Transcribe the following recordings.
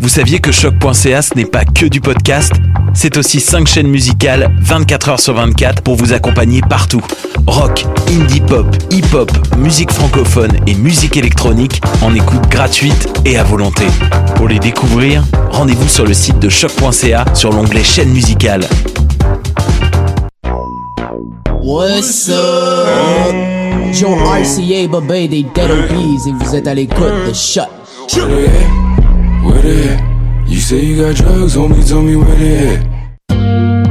vous saviez que choc.ca ce n'est pas que du podcast C'est aussi 5 chaînes musicales 24 heures sur 24 pour vous accompagner partout. Rock, indie pop, hip-hop, musique francophone et musique électronique en écoute gratuite et à volonté. Pour les découvrir, rendez-vous sur le site de choc.ca sur l'onglet chaîne musicale. What's up? Joe RCA, des Dead et vous êtes à l'écoute de Shot. Where they at? You say you got drugs, homie, tell me where they at.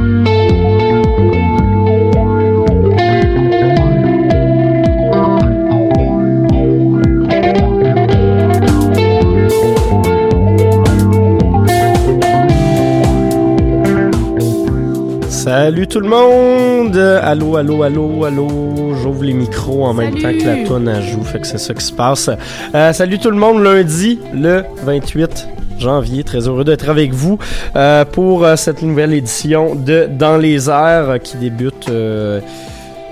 Salut tout le monde! Allô, allô, allô, allô. J'ouvre les micros en même temps que la tonne à joue, fait que c'est ça qui se passe. Euh, salut tout le monde, lundi, le 28 janvier. Très heureux d'être avec vous euh, pour euh, cette nouvelle édition de Dans les airs qui débute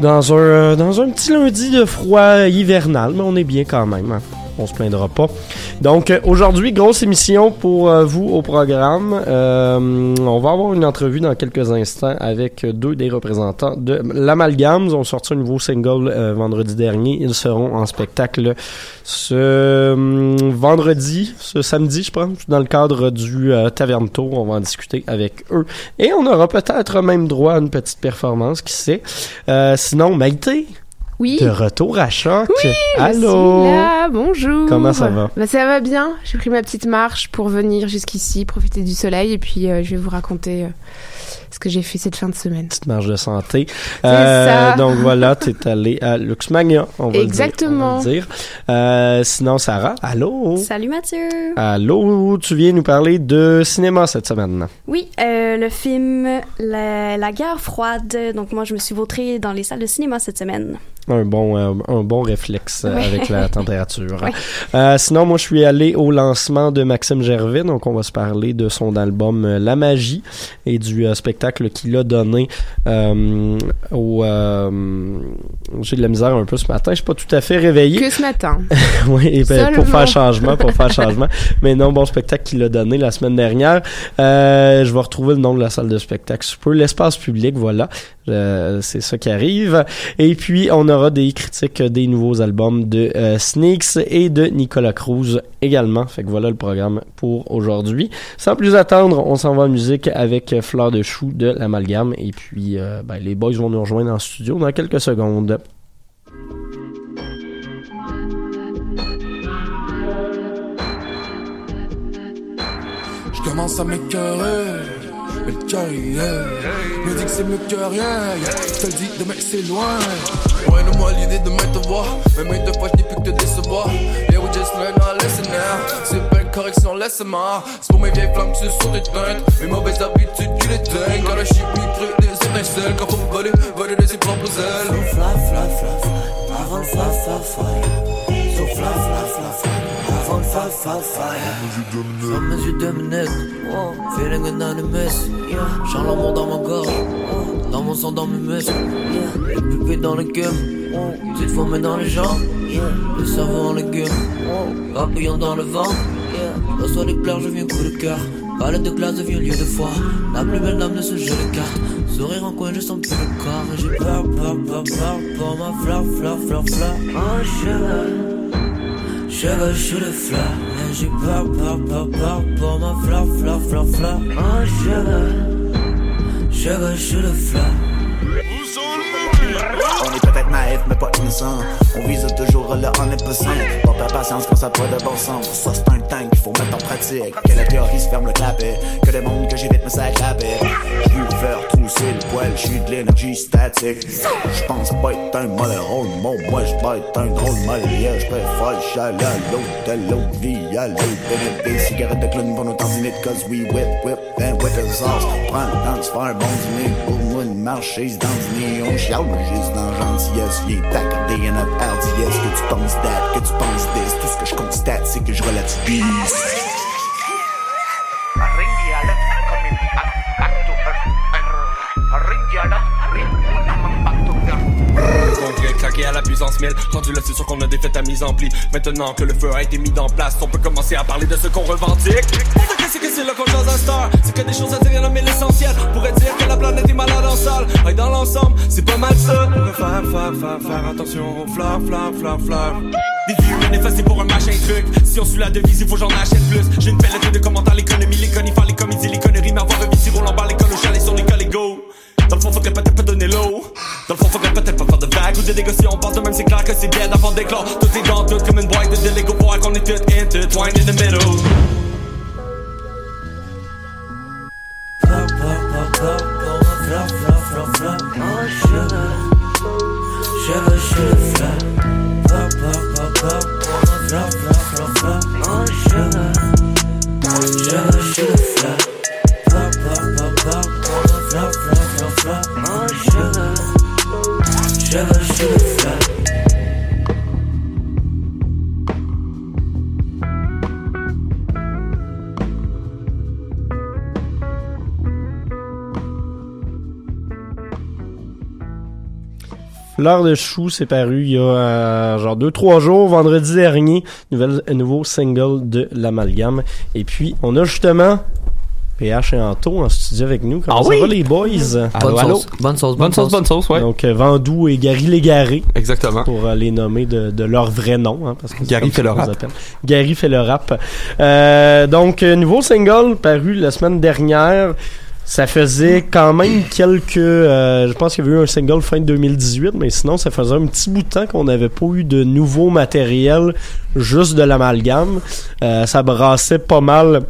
dans, un, dans un petit lundi de froid hivernal, mais on est bien quand même. hein. On se plaindra pas. Donc euh, aujourd'hui, grosse émission pour euh, vous au programme. Euh, on va avoir une entrevue dans quelques instants avec deux des représentants de l'Amalgame. Ils ont sorti un nouveau single vendredi dernier. Ils seront en spectacle ce hum, vendredi, ce samedi, je pense, dans le cadre du Taverne Tour. On va en discuter avec eux. Et on aura peut-être même droit à une petite performance, qui sait. Sinon, Maïté, Oui. de retour à choc. Oui, je Allô? suis là, bonjour. Comment ça va? Bah, Ça va bien. J'ai pris ma petite marche pour venir jusqu'ici, profiter du soleil et puis euh, je vais vous raconter euh, ce que j'ai fait cette fin de semaine. Petite marge de santé. Euh, ça. Donc voilà, tu es allé à Luxmania, on va Exactement. le dire. on va le dire. Euh, sinon, Sarah, allô? Salut Mathieu. Allô, tu viens nous parler de cinéma cette semaine. Oui, euh, le film la, La guerre froide. Donc moi, je me suis vautrée dans les salles de cinéma cette semaine. Un bon, euh, un bon réflexe euh, Oui. avec la température. Oui. Euh, sinon, moi, je suis allé au lancement de Maxime Gervais, donc on va se parler de son album La Magie et du euh, spectacle qu'il a donné euh, au... J'ai de la misère un peu ce matin, je suis pas tout à fait réveillé. Que ce matin. oui, ben, pour faire changement, pour faire changement. Mais non, bon spectacle qu'il a donné la semaine dernière. Je vais retrouver le nom de la salle de spectacle. L'espace public, voilà. C'est ça qui arrive. Et puis, on aura des critiques des nouveaux albums de euh, Sneaks et de Nicolas Cruz également. Fait que voilà le programme pour aujourd'hui. Sans plus attendre, on s'en va en musique avec Fleur de Chou de l'Amalgame. Et puis, euh, ben, les boys vont nous rejoindre en studio dans quelques secondes. Je commence à m'écœurer. Mais le Me dit que c'est mieux que rien. Je te le dis, demain c'est loin. Ouais, non, moi l'idée de te voir. Mais maintes fois, je n'ai plus que te décevoir. Yeah, we just learn our lesson now. C'est pas une correction, laisse-moi. C'est pour mes vieilles flammes qui se sont éteintes. Mes mauvaises habitudes, tu les teignes. Car la chimie crée des étincelles. Quand faut voler, voler de ses propres ailes. So fly, fly, fly, fly. Avant le fly, fly, fly. So fly, fly, fly, fly. Le fly, fly, fly. Sans mes yeux de minutes. Feeling anonymous. Chant l'amour dans mon corps. Dans mon sang, dans mes muscles. Le pupille dans le gueule. Petite formée dans les jambes. Le cerveau en légumes. Papillon dans le vent. Reçois des pleurs, je viens coup de cœur. Palette de glace devient lieu de foi. La plus belle dame de ce jeu de cartes. Sourire en coin, je sens plus le corps. Et j'ai peur, peur, peur, peur pour ma fleur, fleur, fleur, fleur. Oh, sugar. Sugar, shoot a fleur. Et j'ai peur, peur, peur, peur pour ma fleur, fleur, fleur, fleur. Oh, sugar. Sugar, shoot a fleur. On est peut-être naïf, mais pas innocent. On vise toujours le on est pas perdre patience quand ça pas de bon sens. Ça, c'est un tank qu'il faut mettre en pratique. Que la théorie se ferme le clapet. Que le monde que j'évite me sac la. J'veux faire trousser le poil, j'suis de l'énergie statique. J'pense pas être un rôle, mon moi j'peux être un drôle malien. J'préfère le chalet à l'autre, de l'autre vie à l'autre. Des cigarettes de clown pour nos tandinettes, cause we whip, whip, and whip his sauce. Prends le temps de faire un bon dîner. Pour moi, une marché, c'est dans le. On dans gentillesse. Viens t'accorder à notre. Que tu penses that, que tu penses this. Tout ce que je constate, c'est que je relativise. À la puissance 1000 Rendu là c'est sûr qu'on a défait ta mise en pli. Maintenant que le feu a été mis en place On peut commencer à parler de ce qu'on revendique. C'est que c'est là qu'on change un star C'est que des choses à dire mais l'essentiel Pourrait dire que la planète est malade en salle. Et dans l'ensemble c'est pas mal ça. Pourrait faire, faire, faire, faire attention aux fleurs, fleurs, fleurs, fleurs. Des vies effacées pour un machin truc. Si on suit la devise, il faut j'en achète plus. J'ai une palette de commentaires, l'économie, l'économie, faire les comédies, les conneries. Mais avoir un rôle en bas, l'école, au chalet sur l'école et go. Dans le fond, faudrait peut-être pas donner l'eau. Dans le fond, faudrait peut-être pas de vagues ou de négocier. On pense même, c'est clair que c'est bien d'avant d'éclat. Tout est dans tout comme une boîte de Lego pour qu'on est intertwined in the middle. Fleur de chou, c'est paru il y a euh, genre 2-3 jours, vendredi dernier, nouvelle, un nouveau single de l'amalgame. Et puis, on a justement PH et Anto en studio avec nous. Comment Ah ça oui? va les boys? Bonne sauce. Bonne sauce, bonne sauce. Bonne sauce, ouais. Donc, euh, Vandou et Gary Légaré. Exactement. Pour euh, les nommer de, de leur vrai nom. Hein, parce que Gary fait le rap. Gary fait le rap. Euh, donc, nouveau single paru la semaine dernière. Ça faisait quand même quelques... euh, je pense qu'il y avait eu un single fin 2018, mais sinon, ça faisait un petit bout de temps qu'on n'avait pas eu de nouveau matériel, juste de l'amalgame. Euh, ça brassait pas mal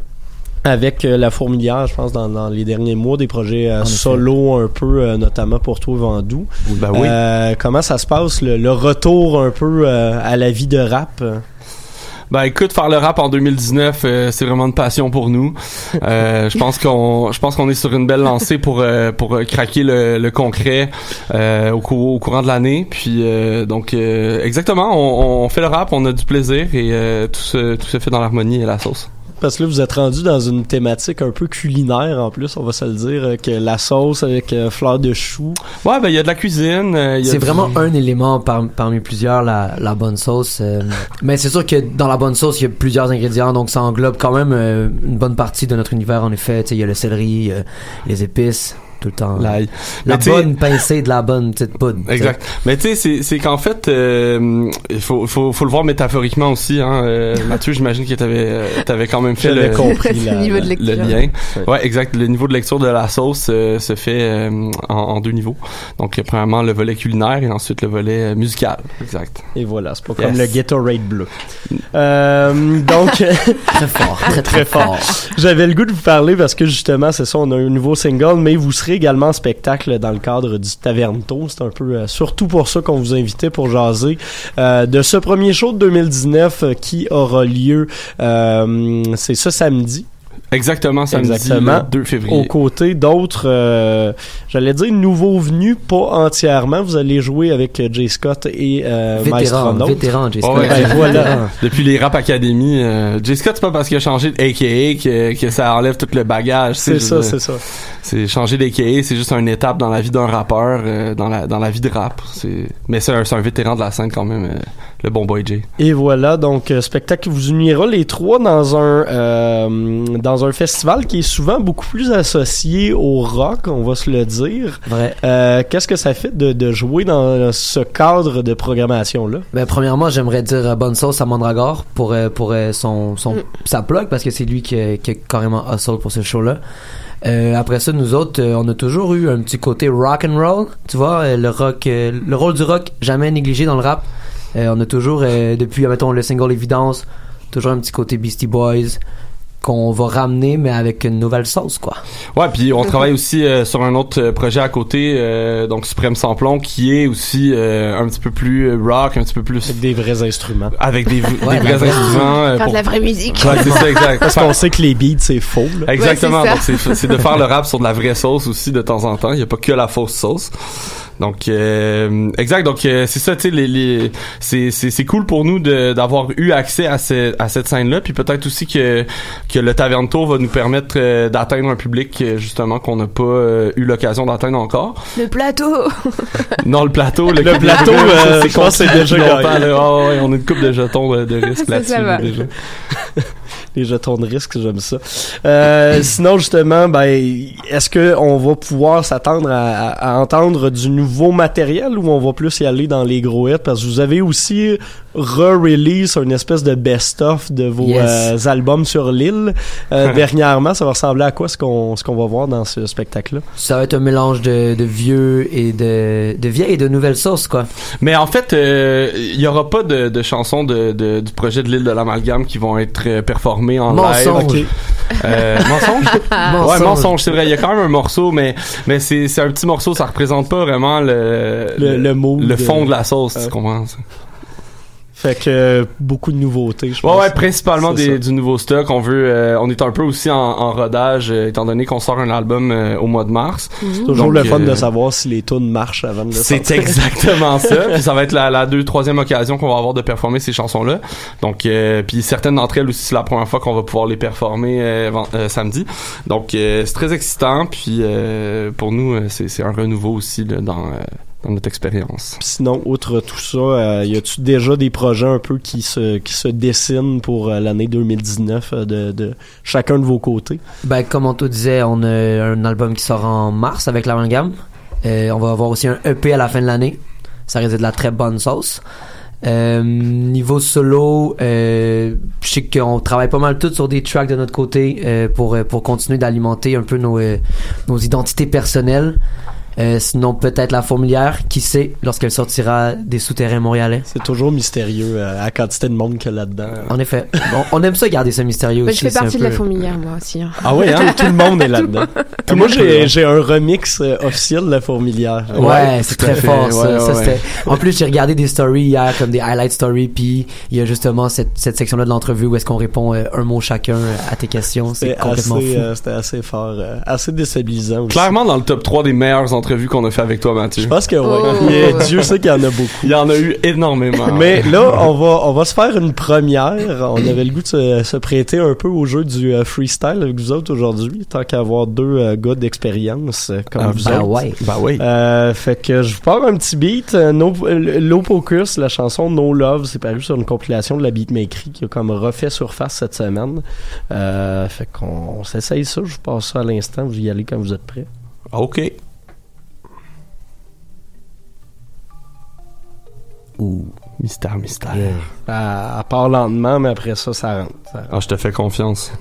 avec euh, la fourmilière, je pense, dans, dans les derniers mois, des projets euh, solo un peu, euh, notamment pour toi, Vandou. Ben oui. Euh, comment ça se passe, le, le retour un peu à la vie de rap? Ben écoute, faire le rap en 2019, euh, c'est vraiment une passion pour nous. Euh, je pense qu'on, je pense qu'on est sur une belle lancée pour euh, pour euh, craquer le, le concret euh, au, cou- au courant de l'année. Puis euh, donc euh, exactement, on, on fait le rap, on a du plaisir et euh, tout se tout se fait dans l'harmonie et la sauce. Parce que là, vous êtes rendu dans une thématique un peu culinaire en plus, on va se le dire, euh, que la sauce avec euh, fleur de chou. Ouais, ben il y a de la cuisine. euh, C'est du- vraiment un élément par- parmi plusieurs, la, la bonne sauce. euh. mais c'est sûr que dans la bonne sauce, il y a plusieurs ingrédients, donc ça englobe quand même euh, une bonne partie de notre univers, en effet. Tu sais, Il y a le céleri, euh, les épices, tout le temps. L'ail. La Mais tu bonne pincée de la bonne petite poudre. Exact. Mais tu sais, c'est, qu'en fait, euh, il faut, faut, faut le voir métaphoriquement aussi. Hein. Euh, Mathieu, j'imagine que t'avais, euh, t'avais quand même fait le, compris Le niveau de le lecture. lien. Ouais. exact. Le niveau de lecture de la sauce euh, se fait euh, en, en deux niveaux. Donc, euh, premièrement, le volet culinaire et ensuite le volet euh, musical. Exact. Euh, Euh, Et voilà, c'est pas Yes. comme le Gatorade bleu. Euh, donc très fort, très très fort. J'avais le goût de vous parler parce que justement, c'est ça, on a un nouveau single, mais vous serez également en spectacle dans le cadre du Tavernto. C'est un peu euh, surtout pour ça qu'on vous invitait pour jaser euh, de ce premier show de 2019 euh, qui aura lieu. c'est ce samedi. Exactement, samedi, Exactement. le 2 février. Aux côtés d'autres, euh, j'allais dire nouveaux venus, pas entièrement. Vous allez jouer avec euh, Jay Scott et euh, Vétéran, vétéran, Jay Ouais, Scott. ouais, Ben, voilà. Depuis les Rap Academy, euh, Jay Scott, c'est pas parce qu'il a changé de AKA que, que ça enlève tout le bagage. C'est ça, c'est ça. C'est changer d'AKA, c'est juste une étape dans la vie d'un rappeur, euh, dans la dans la vie de rap. Mais c'est un, c'est un vétéran de la scène quand même, euh, le bon boy Jay. Et voilà, donc euh, spectacle qui vous unira les trois dans un euh, dans un festival qui est souvent beaucoup plus associé au rock, on va se le dire. Vrai. Euh, Qu'est-ce que ça fait de, de jouer dans ce cadre de programmation là Ben, premièrement, j'aimerais dire euh, bonne sauce à Mandragore pour, euh, pour son, son, Mm. sa plug parce que c'est lui qui, a- qui a carrément hustle pour ce show-là. Euh, après ça, nous autres, euh, on a toujours eu un petit côté rock and roll, tu vois, euh, le rock, euh, le rôle du rock jamais négligé dans le rap. Euh, on a toujours, euh, depuis, mettons, le single Évidence, toujours un petit côté Beastie Boys qu'on va ramener, mais avec une nouvelle sauce, quoi. Ouais, puis on travaille aussi euh, sur un autre euh, projet à côté, euh, donc Suprême Samplon, qui est aussi euh, un petit peu plus euh, rock, un petit peu plus avec des vrais instruments, avec des, Ouais, vrais instruments. euh, Faire de pour- la vraie musique. Ouais, c'est ça, exact. Parce qu'on sait que les beats c'est faux. là. Exactement. Ouais, c'est de faire le rap sur de la vraie sauce aussi de temps en temps. Il y a pas que la fausse sauce. Donc euh, exact. Donc euh, c'est ça. Tu sais, les, les c'est c'est c'est cool pour nous de d'avoir eu accès à ce, à cette scène là. Puis peut-être aussi que que le Taverne Tour va nous permettre euh, d'atteindre un public euh, justement qu'on n'a pas euh, eu l'occasion d'atteindre encore. Le plateau. Non, le plateau. Le, Le plateau, euh, je pense que c'est déjà gagné. là. Ah ouais, on a une coupe de jetons de, de risque là-dessus déjà. Les jetons de risque, j'aime ça. Euh, sinon, justement, ben, est-ce que on va pouvoir s'attendre à, à- à entendre du nouveau matériel ou on va plus y aller dans les gros hits? Parce que vous avez aussi re-release une espèce de best-of de vos Yes. euh, albums sur l'île. Euh, dernièrement, ça va ressembler à quoi ce qu'on ce qu'on va voir dans ce spectacle-là? Ça va être un mélange de, de vieux et de, de vieilles et de nouvelles sauces, quoi. Mais en fait, euh, il y aura pas de, de chansons de, de- du projet de l'île de l'amalgame qui vont être euh, en Mensonge. live. Euh, mensonge? Ouais, mensonge, c'est vrai. Il y a quand même un morceau, mais mais c'est c'est un petit morceau. Ça représente pas vraiment le Le- le mood le de- fond de la sauce. Euh, tu comprends? ça? Fait que euh, beaucoup de nouveautés, je Ouais, pense. ouais, principalement C'est des, du nouveau stock. On veut, euh, on est un peu aussi en, en rodage, euh, étant donné qu'on sort un album euh, au mois de mars. C'est toujours Donc, le fun euh, de savoir si les tunes marchent avant de le C'est sortir. exactement ça. Puis ça va être la, la deux, troisième occasion qu'on va avoir de performer ces chansons-là. Donc, euh, puis certaines d'entre elles aussi, c'est la première fois qu'on va pouvoir les performer euh, euh, samedi. Donc, euh, c'est très excitant. Puis euh, pour nous, euh, c'est c'est un renouveau aussi là, dans, euh, dans notre expérience. Sinon, outre tout ça, euh, y a-tu déjà des projets un peu qui se qui se dessinent pour euh, l'année 2019 euh, de, de chacun de vos côtés? Ben, comme on te disait, on a un album qui sort en mars avec l'amalgame. Euh, on va avoir aussi un EP à la fin de l'année. Ça risque de la très bonne sauce. Euh, niveau solo, euh, je sais qu'on travaille pas mal tout sur des tracks de notre côté euh, pour pour continuer d'alimenter un peu nos euh, nos identités personnelles. Euh, sinon peut-être la fourmilière, qui sait lorsqu'elle sortira des souterrains montréalais? C'est toujours mystérieux euh, à la quantité de monde qu'il y a là-dedans. En effet, on, on aime ça garder ça mystérieux Ben, aussi. je fais partie de la fourmilière, moi aussi. hein. Ah oui, hein? tout le monde est là-dedans. Moi, j'ai, j'ai un remix euh, officiel de la fourmilière. Ouais, c'est très fort ça. Ouais, Ça, ouais. En plus, j'ai regardé des stories hier, comme des highlight stories, puis il y a justement cette, cette section-là de l'entrevue où est-ce qu'on répond euh, un mot chacun à tes questions. C'est C'était complètement assez, fou. euh, c'était assez fort, euh, assez déstabilisant aussi. Clairement dans le top 3 des meilleures entrevues qu'on a fait avec toi, Mathieu. Je pense que oui. Oh. Dieu sait qu'il y en a beaucoup. Il y en a eu énormément. Mais là, on va, on va se faire une première. On avait le goût de se, se prêter un peu au jeu du euh, freestyle avec vous autres aujourd'hui, tant qu'avoir deux euh, gars d'expérience euh, comme Ah, vous ben autres. ouais. Ben oui. Euh, fait que je vous pars un petit beat. Euh, no, Low Pocus, la chanson No Love, c'est paru sur une compilation de la Beatmakery qui a comme refait surface cette semaine. Euh, fait qu'on on s'essaye ça. Je vous passe ça à l'instant. Vous y allez quand vous êtes prêts. OK. Ouh. Mystère, mystère. Elle part lentement, mais après ça, ça rentre. Ça rentre. Ah, je te fais confiance.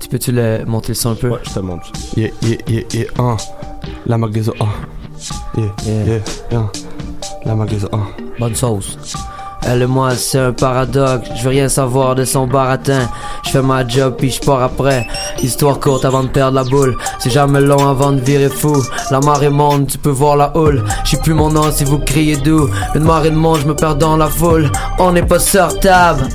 Tu peux-tu le monter le son un peu? Ouais, je te montre ça. Yeah, yeah, yeah, yeah. Ah. La magasin. Ah. Yeah, Yeah. yeah, yeah. La magasin. Ah. Bonne sauce. Elle et moi, c'est un paradoxe. Je veux rien savoir de son baratin. Je fais ma job puis je pars après. Histoire courte avant de perdre la boule. C'est jamais long avant de virer fou. La marée monte, tu peux voir la houle. Je sais plus mon nom si vous criez d'où. Une marée de monde, je me perds dans la foule. On n'est pas sortable.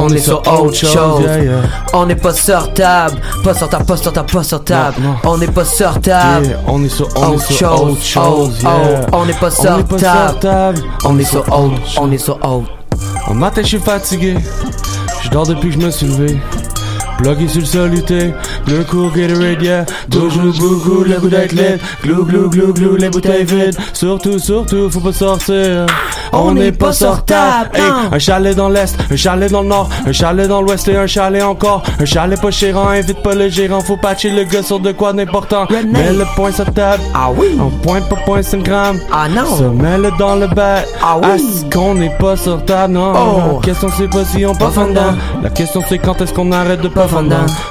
On est sur autre chose. yeah, yeah. On n'est pas sortable. Pas sortable, pas sortable, pas sortable. Non, non. On n'est pas sortable. Yeah, on est sur, on est Autre sur chose, oh, oh, on n'est pas sortable. On est sur autre, on est sur autre. En matin, je suis fatigué. Je dors depuis que je me suis levé. Bloqué sur le soluté, le cours Gatorade, yeah. Toujours beaucoup, le goût d'être lit Glou, glou, glou, glou, les bouteilles vides. Surtout, surtout, faut pas sortir. On n'est pas sortable Hey, un chalet dans l'est, un chalet dans le nord Un chalet dans l'ouest et un chalet encore. Un chalet pas chérant, invite pas le gérant Faut patcher le gars sur de quoi d'important. Mets le point sur table. Ah oui. Un point, pas point, c'est une gramme Ah non. Ça, mets-le dans le bat Ah oui. Est-ce qu'on n'est pas sur table, non. Oh. La question c'est pas si on Pas passe en dedans. La question c'est quand est-ce qu'on arrête de pas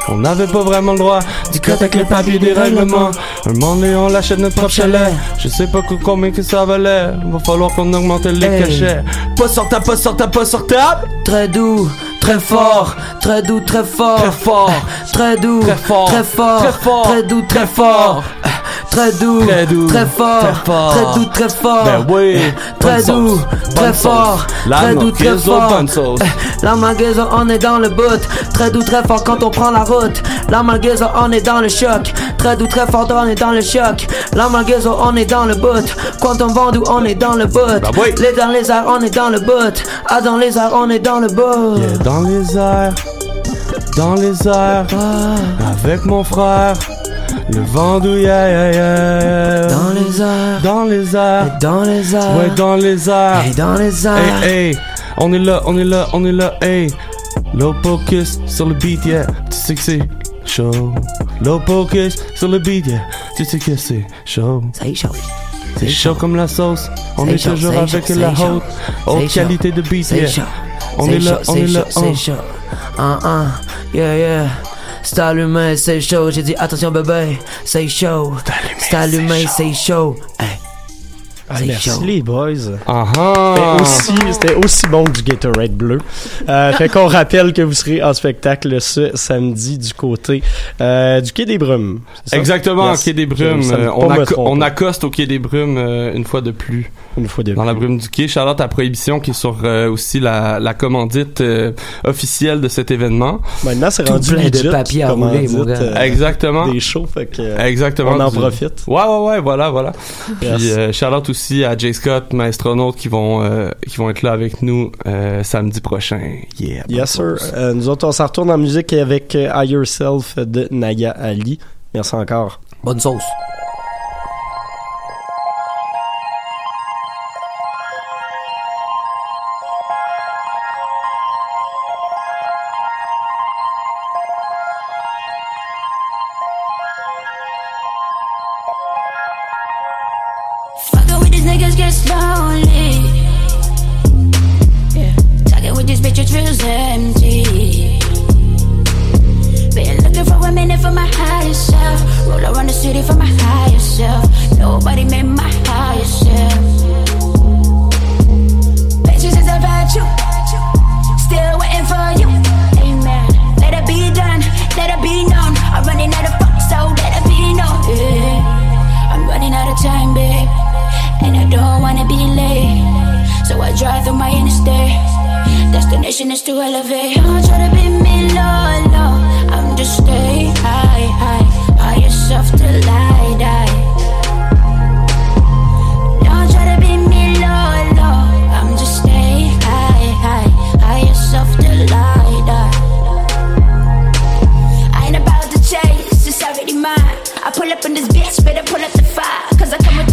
On n'avait pas vraiment le droit Du cut avec les papiers des règlements. Un moment donné on l'achète notre propre chalet. Je sais pas co- combien que ça valait. Va falloir qu'on augmente les Hey. cachets. Pas sortable, pas sortable, pas sortable Très doux, très fort, très doux, très fort, Très fort. très doux, Très fort. très fort, Très fort. très doux, très Très fort, très doux, Très doux. très fort, Très fort. très doux, très fort, Ben très doux, très fort, très doux, très fort. La magasin, on est dans le bout, très doux, très fort quand on prend la route. La magasin, on est dans le choc, très doux, très fort, on est dans le choc. La magasin, on est dans le bout, quand on vend, on est dans le bout. Ben oui. Les dans les airs, on est dans le bout, ah dans les airs, on est dans le bout. Yeah, Dans les airs Dans les airs Avec mon frère Le Vendoux, yeah, yeah, yeah, yeah. Dans les airs, Dans les airs dans les airs, Ouais, dans les airs et dans les airs. Hey, hey, on est là, on est là, on est là, hey. Low focus sur le beat, yeah. Tu sais que c'est chaud. Low focus sur le beat, yeah. Tu sais que c'est chaud. C'est chaud. C'est chaud comme la sauce. On est toujours avec la haute, haute qualité de beat, C'est yeah. chaud. On C'est est là, chaud, on c'est est là, chaud, oh. C'est chaud. Ah, ah, yeah, yeah. C'est allumé, c'est chaud. J'ai dit attention bébé, c'est chaud. C'est allumé, c'est chaud. Hey. Ah, merci chaud. les boys. Ah C'était ah. aussi, c'était aussi bon que du Gatorade bleu. Euh, fait qu'on rappelle que vous serez en spectacle ce samedi du côté euh, du Quai des Brumes. Exactement, Yes. au Quai des Brumes. Euh, on, accoste au Quai des Brumes euh, une fois de plus. Une fois de Dans la plus. brume du quai. Charlotte à Prohibition qui est sur euh, aussi la, la commandite euh, officielle de cet événement. Maintenant, c'est rendu plein de papier à rouler, dire, mon gars. euh, Exactement. Des shows, fait que euh, Exactement. on en Du- profite. Ouais, ouais, ouais, voilà, voilà. Yes. Puis euh, Charlotte aussi à Jay Scott, Maestronautes qui vont euh, qui vont être là avec nous euh, samedi prochain. Yeah. Yes, sir. Euh, nous autres, on s'en retourne en musique avec euh, I Yourself de Naya Ali. Merci encore. Bonne sauce. Wanna be late. So I drive through my interstate. Destination is to elevate. Don't try to be me low, low. I'm just stay high, high. High yourself I try to be low, low. I'm just stay high, high. I die. I ain't about to already mine. I pull up in this bitch, better pull up the fire. Cause I come with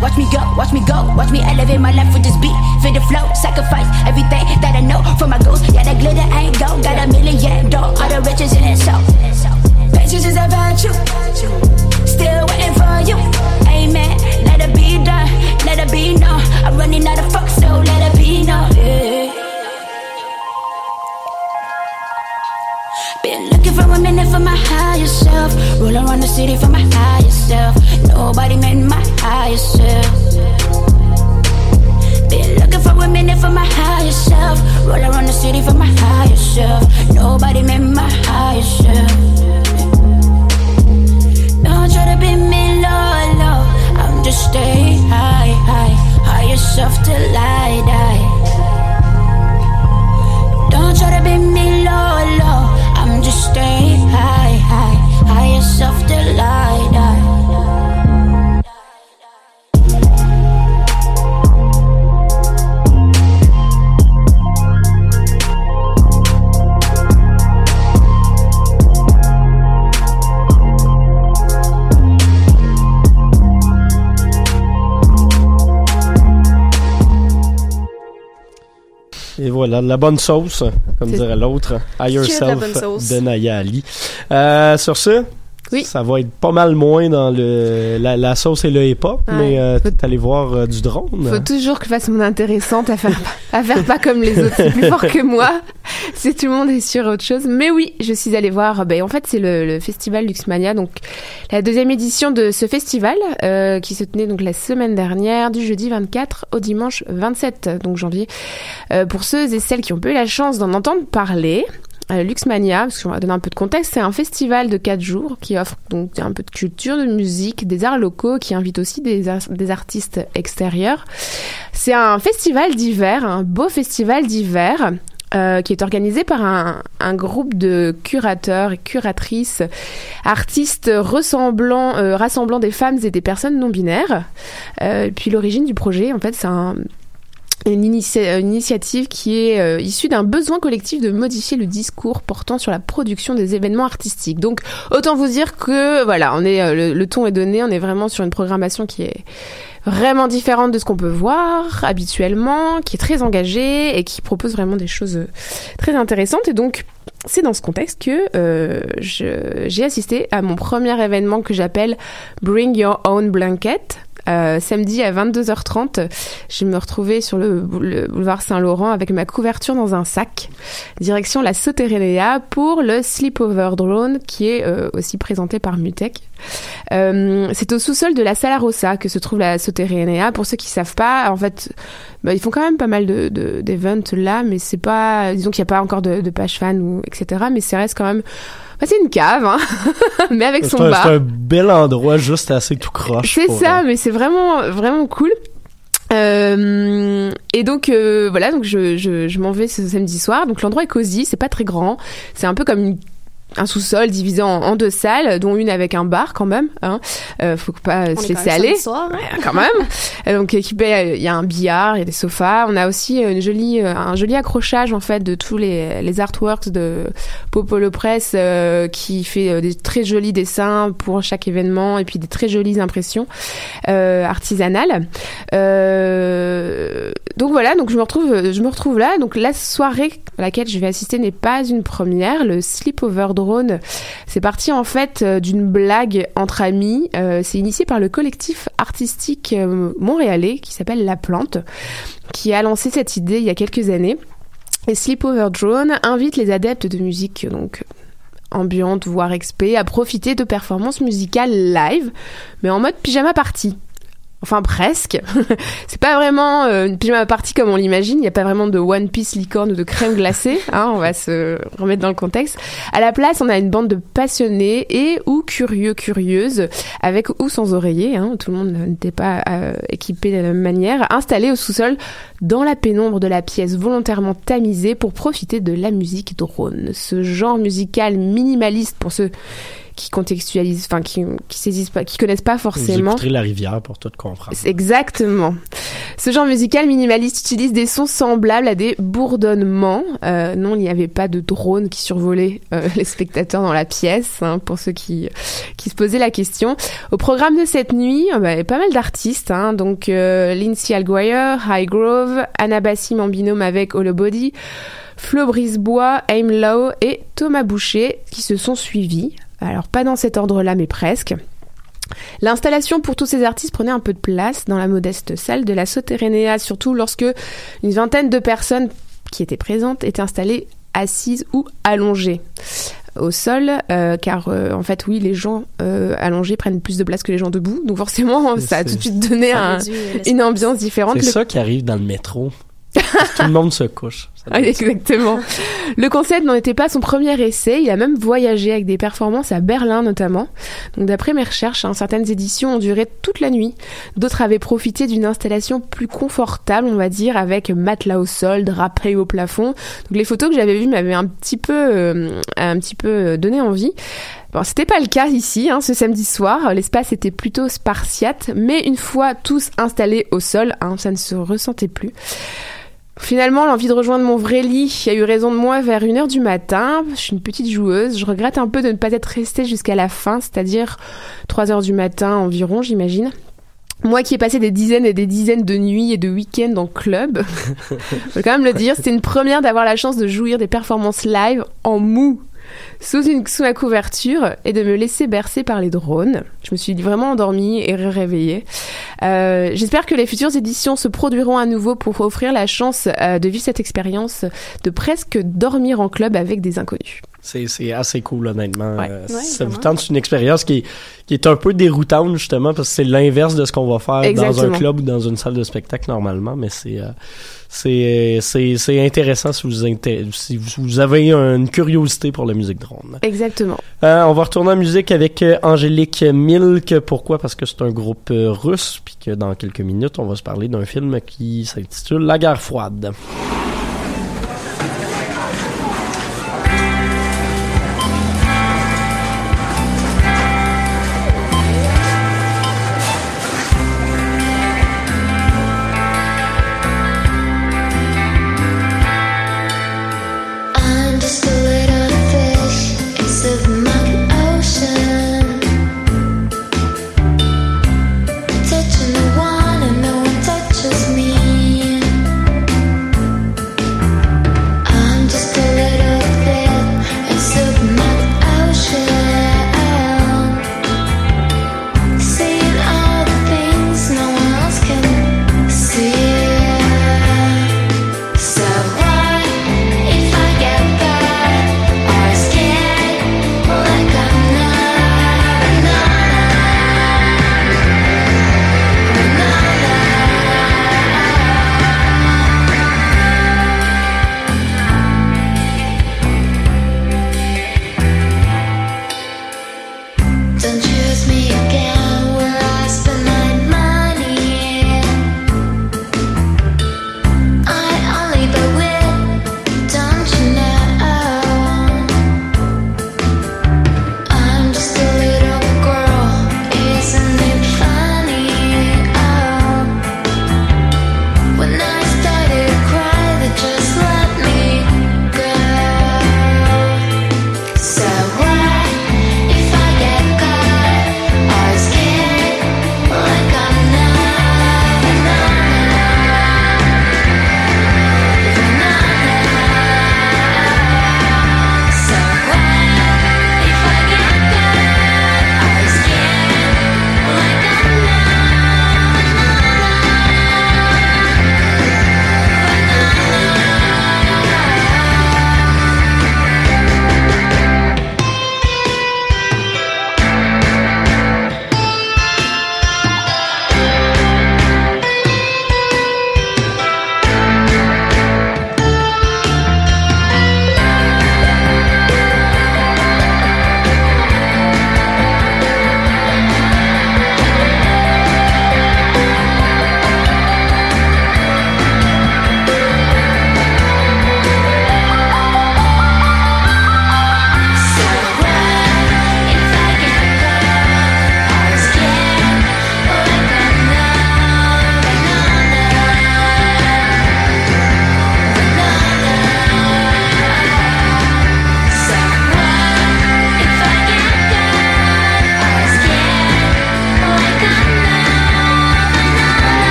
Watch me go, watch me go, watch me elevate my life with this beat. Feel the flow, sacrifice everything that I know for my goals. Yeah, that glitter ain't gold. Got a million dough, all the riches in it. Patience is a virtue. Still waiting for you. Amen. Let it be done, let it be known. I'm running out of fuck, so let it be known. Yeah. Been higher self. Roll around the city for my higher self. Nobody made my higher self. Been looking for a minute for my higher self. Roll around the city for my higher self. Nobody made my higher self. Don't try to be me low, low. I'm just stay high, high. Higher self till I die. Don't try to be me low, low understand. High, high, highest. Voilà, la bonne sauce, comme dirait l'autre. Higher Self de Naya Ali. Euh, sur ce, ça va être pas mal moins dans le la, la sauce et le hip-hop, Ouais. mais euh, t'es allé voir euh, du drone. Faut toujours que je fasse mon intéressante à faire, à faire pas comme les autres. C'est plus fort que moi. C'est tout le monde est sur autre chose. Mais oui, je suis allée voir. Ben, en fait, c'est le, le festival Luxmania, donc la deuxième édition de ce festival euh, qui se tenait donc la semaine dernière, du jeudi 24 au dimanche 27 donc janvier. Euh, pour ceux et celles qui ont eu la chance d'en entendre parler. Luxmania, parce qu'on va donner un peu de contexte, c'est un festival de quatre jours qui offre donc un peu de culture, de musique, des arts locaux, qui invite aussi des, des artistes extérieurs. C'est un festival d'hiver, un beau festival d'hiver. euh, qui est organisé par un, un groupe de curateurs et curatrices, artistes ressemblant, euh, rassemblant des femmes et des personnes non binaires. Euh, puis l'origine du projet, en fait, c'est un, une, une initiative qui est euh, issue d'un besoin collectif de modifier le discours portant sur la production des événements artistiques. Donc autant vous dire que voilà, on est euh, le, ton est donné, on est vraiment sur une programmation qui est vraiment différente de ce qu'on peut voir habituellement, qui est très engagée et qui propose vraiment des choses euh, très intéressantes. Et donc c'est dans ce contexte que j'ai assisté à mon premier événement que j'appelle Bring Your Own Blanket. Euh, samedi à 22h30, je me retrouvais sur le, bou- le boulevard Saint-Laurent avec ma couverture dans un sac, direction la Soterenea pour le Sleepover Drone qui est euh, aussi présenté par Mutech. Euh, c'est au sous-sol de la Sala Rossa que se trouve la Soterenea. Pour ceux qui savent pas, en fait, bah, ils font quand même pas mal de, de, d'events là, mais c'est pas, disons qu'il n'y a pas encore de, de page fan ou etc. Mais ça reste quand même, bah, c'est une cave, hein, mais avec son un, bar. c'est un bel endroit, juste assez tout croche. C'est ça, euh, mais c'est vraiment vraiment cool. Euh, et donc euh, voilà, donc je, je, je m'en vais ce samedi soir. Donc l'endroit est cosy, c'est pas très grand, c'est un peu comme une- un sous-sol divisé en, en deux salles, dont une avec un bar quand même. Hein. Euh, faut pas On se laisser aller. soir, hein. Ouais, quand même. Donc équipé, il y a un billard, il y a des sofas. On a aussi une jolie, euh, un joli accrochage en fait de tous les, les artworks de Popolo Press euh, qui fait euh, des très jolis dessins pour chaque événement et puis des très jolies impressions euh, artisanales. Donc voilà, donc je me retrouve, je me retrouve là. Donc la soirée à laquelle je vais assister n'est pas une première. Le Sleepover C'est parti en fait euh, d'une blague entre amis. Euh, c'est initié par le collectif artistique euh, montréalais qui s'appelle La Plante, qui a lancé cette idée il y a quelques années. Et Sleepover Drone invite les adeptes de musique donc ambiante voire XP à profiter de performances musicales live, mais en mode pyjama party. Enfin presque. c'est pas vraiment euh, une pyjama party comme on l'imagine. Il n'y a pas vraiment de One Piece licorne ou de crème glacée. Hein, on va se remettre dans le contexte. À la place, on a une bande de passionnés et ou curieux curieuses, avec ou sans oreiller. Hein, tout le monde n'était pas euh, équipé de la même manière, installés au sous-sol dans la pénombre de la pièce, volontairement tamisée pour profiter de la musique drone. Ce genre musical minimaliste pour ceux qui contextualisent, enfin qui, qui saisissent pas, qui connaissent pas forcément. Vous la rivière pour tout comprendre. Exactement. Ce genre musical minimaliste utilise des sons semblables à des bourdonnements. Euh, non, il n'y avait pas de drone qui survolait euh, les spectateurs dans la pièce, hein, pour ceux qui, qui se posaient la question. Au programme de cette nuit, bah, il y avait pas mal d'artistes, hein, donc euh, Lindsay Alguire, High Grove, Anna Bassim en binôme avec All Body, Flo Brisebois, Aim Low et Thomas Boucher qui se sont suivis. Alors pas dans cet ordre-là, mais presque. L'installation pour tous ces artistes prenait un peu de place dans la modeste salle de la Soterenea, surtout lorsque une vingtaine de personnes qui étaient présentes étaient installées assises ou allongées au sol, euh, car euh, en fait oui, les gens euh, allongés prennent plus de place que les gens debout, donc forcément ça a tout de suite donné un- une ambiance différente. C'est Le- ça qui arrive dans le métro. Tout le monde se couche. Exactement. Le concept n'en était pas son premier essai. Il a même voyagé avec des performances à Berlin notamment. Donc d'après mes recherches, hein, certaines éditions ont duré toute la nuit. D'autres avaient profité d'une installation plus confortable, on va dire, avec matelas au sol, draperie au plafond. Donc les photos que j'avais vues m'avaient un petit peu, euh, un petit peu donné envie. Bon, c'était pas le cas ici, hein, ce samedi soir. L'espace était plutôt spartiate, mais une fois tous installés au sol, hein, ça ne se ressentait plus. Finalement, l'envie de rejoindre mon vrai lit a eu raison de moi vers 1h du matin. Je suis une petite joueuse. Je regrette un peu de ne pas être restée jusqu'à la fin, c'est-à-dire 3h du matin environ, j'imagine. Moi qui ai passé des dizaines et des dizaines de nuits et de week-ends en club, je veux quand même le dire, c'était une première d'avoir la chance de jouir des performances live en mou sous, une, sous la couverture et de me laisser bercer par les drones. Je me suis vraiment endormie et réveillée. Euh, J'espère que les futures éditions se produiront à nouveau pour offrir la chance euh, de vivre cette expérience de presque dormir en club avec des inconnus. C'est c'est assez cool, honnêtement. Euh, Ouais, ça vous tente, c'est une expérience qui est, qui est un peu déroutante, justement, parce que c'est l'inverse de ce qu'on va faire dans un club ou dans une salle de spectacle normalement, mais c'est euh, c'est c'est c'est intéressant si vous, inté- si vous avez une curiosité pour la musique drone. Exactement. Euh, on va retourner en musique avec euh, Angélique Milk. Pourquoi? Parce que c'est un groupe russe, puis que dans quelques minutes, on va se parler d'un film qui s'intitule La guerre froide.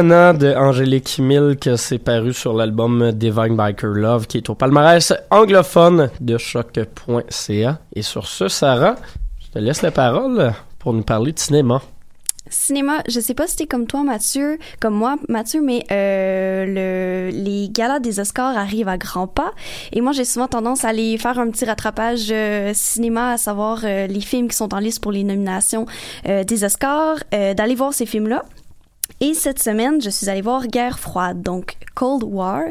De Angélique Milk, c'est paru sur l'album Divine Biker Love qui est au palmarès anglophone de choc.ca. Et sur ce, Sarah, je te laisse la parole pour nous parler de cinéma. Cinéma, je sais pas si t'es comme toi, Mathieu, comme moi, Mathieu, mais euh, le, les galas des Oscars arrivent à grands pas. Et moi, j'ai souvent tendance à aller faire un petit rattrapage euh, cinéma, à savoir euh, les films qui sont en liste pour les nominations des Oscars, d'aller voir ces films-là. Et cette semaine, je suis allée voir Guerre froide, donc Cold War.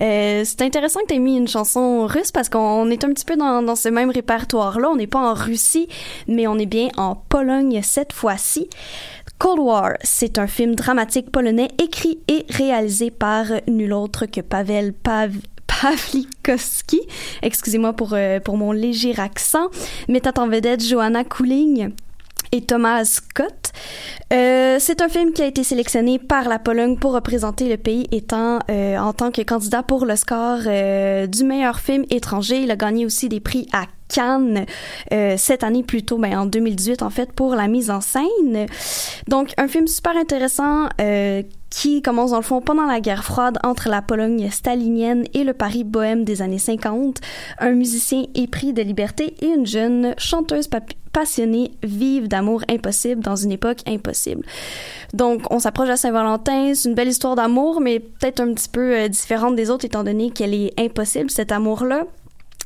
Euh, c'est intéressant que tu aies mis une chanson russe parce qu'on est un petit peu dans, ce même répertoire-là. On n'est pas en Russie, mais on est bien en Pologne cette fois-ci. Cold War, c'est un film dramatique polonais écrit et réalisé par nul autre que Pavel Pav excusez-moi pour, euh, pour mon léger accent, mettant en vedette Joanna Kuling et Thomas Scott. Euh, c'est un film qui a été sélectionné par la Pologne pour représenter le pays étant euh, en tant que candidat pour le score euh, du meilleur film étranger. Il a gagné aussi des prix à Cannes cette année plutôt, ben, en 2018 en fait, pour la mise en scène. Donc un film super intéressant qui commence dans le fond pendant la guerre froide entre la Pologne stalinienne et le Paris bohème des années 50. Un musicien épris de liberté et une jeune chanteuse pa- passionnée vivent d'amour impossible dans une époque impossible. Donc on s'approche de Saint-Valentin, c'est une belle histoire d'amour, mais peut-être un petit peu euh, différente des autres étant donné qu'elle est impossible, cet amour-là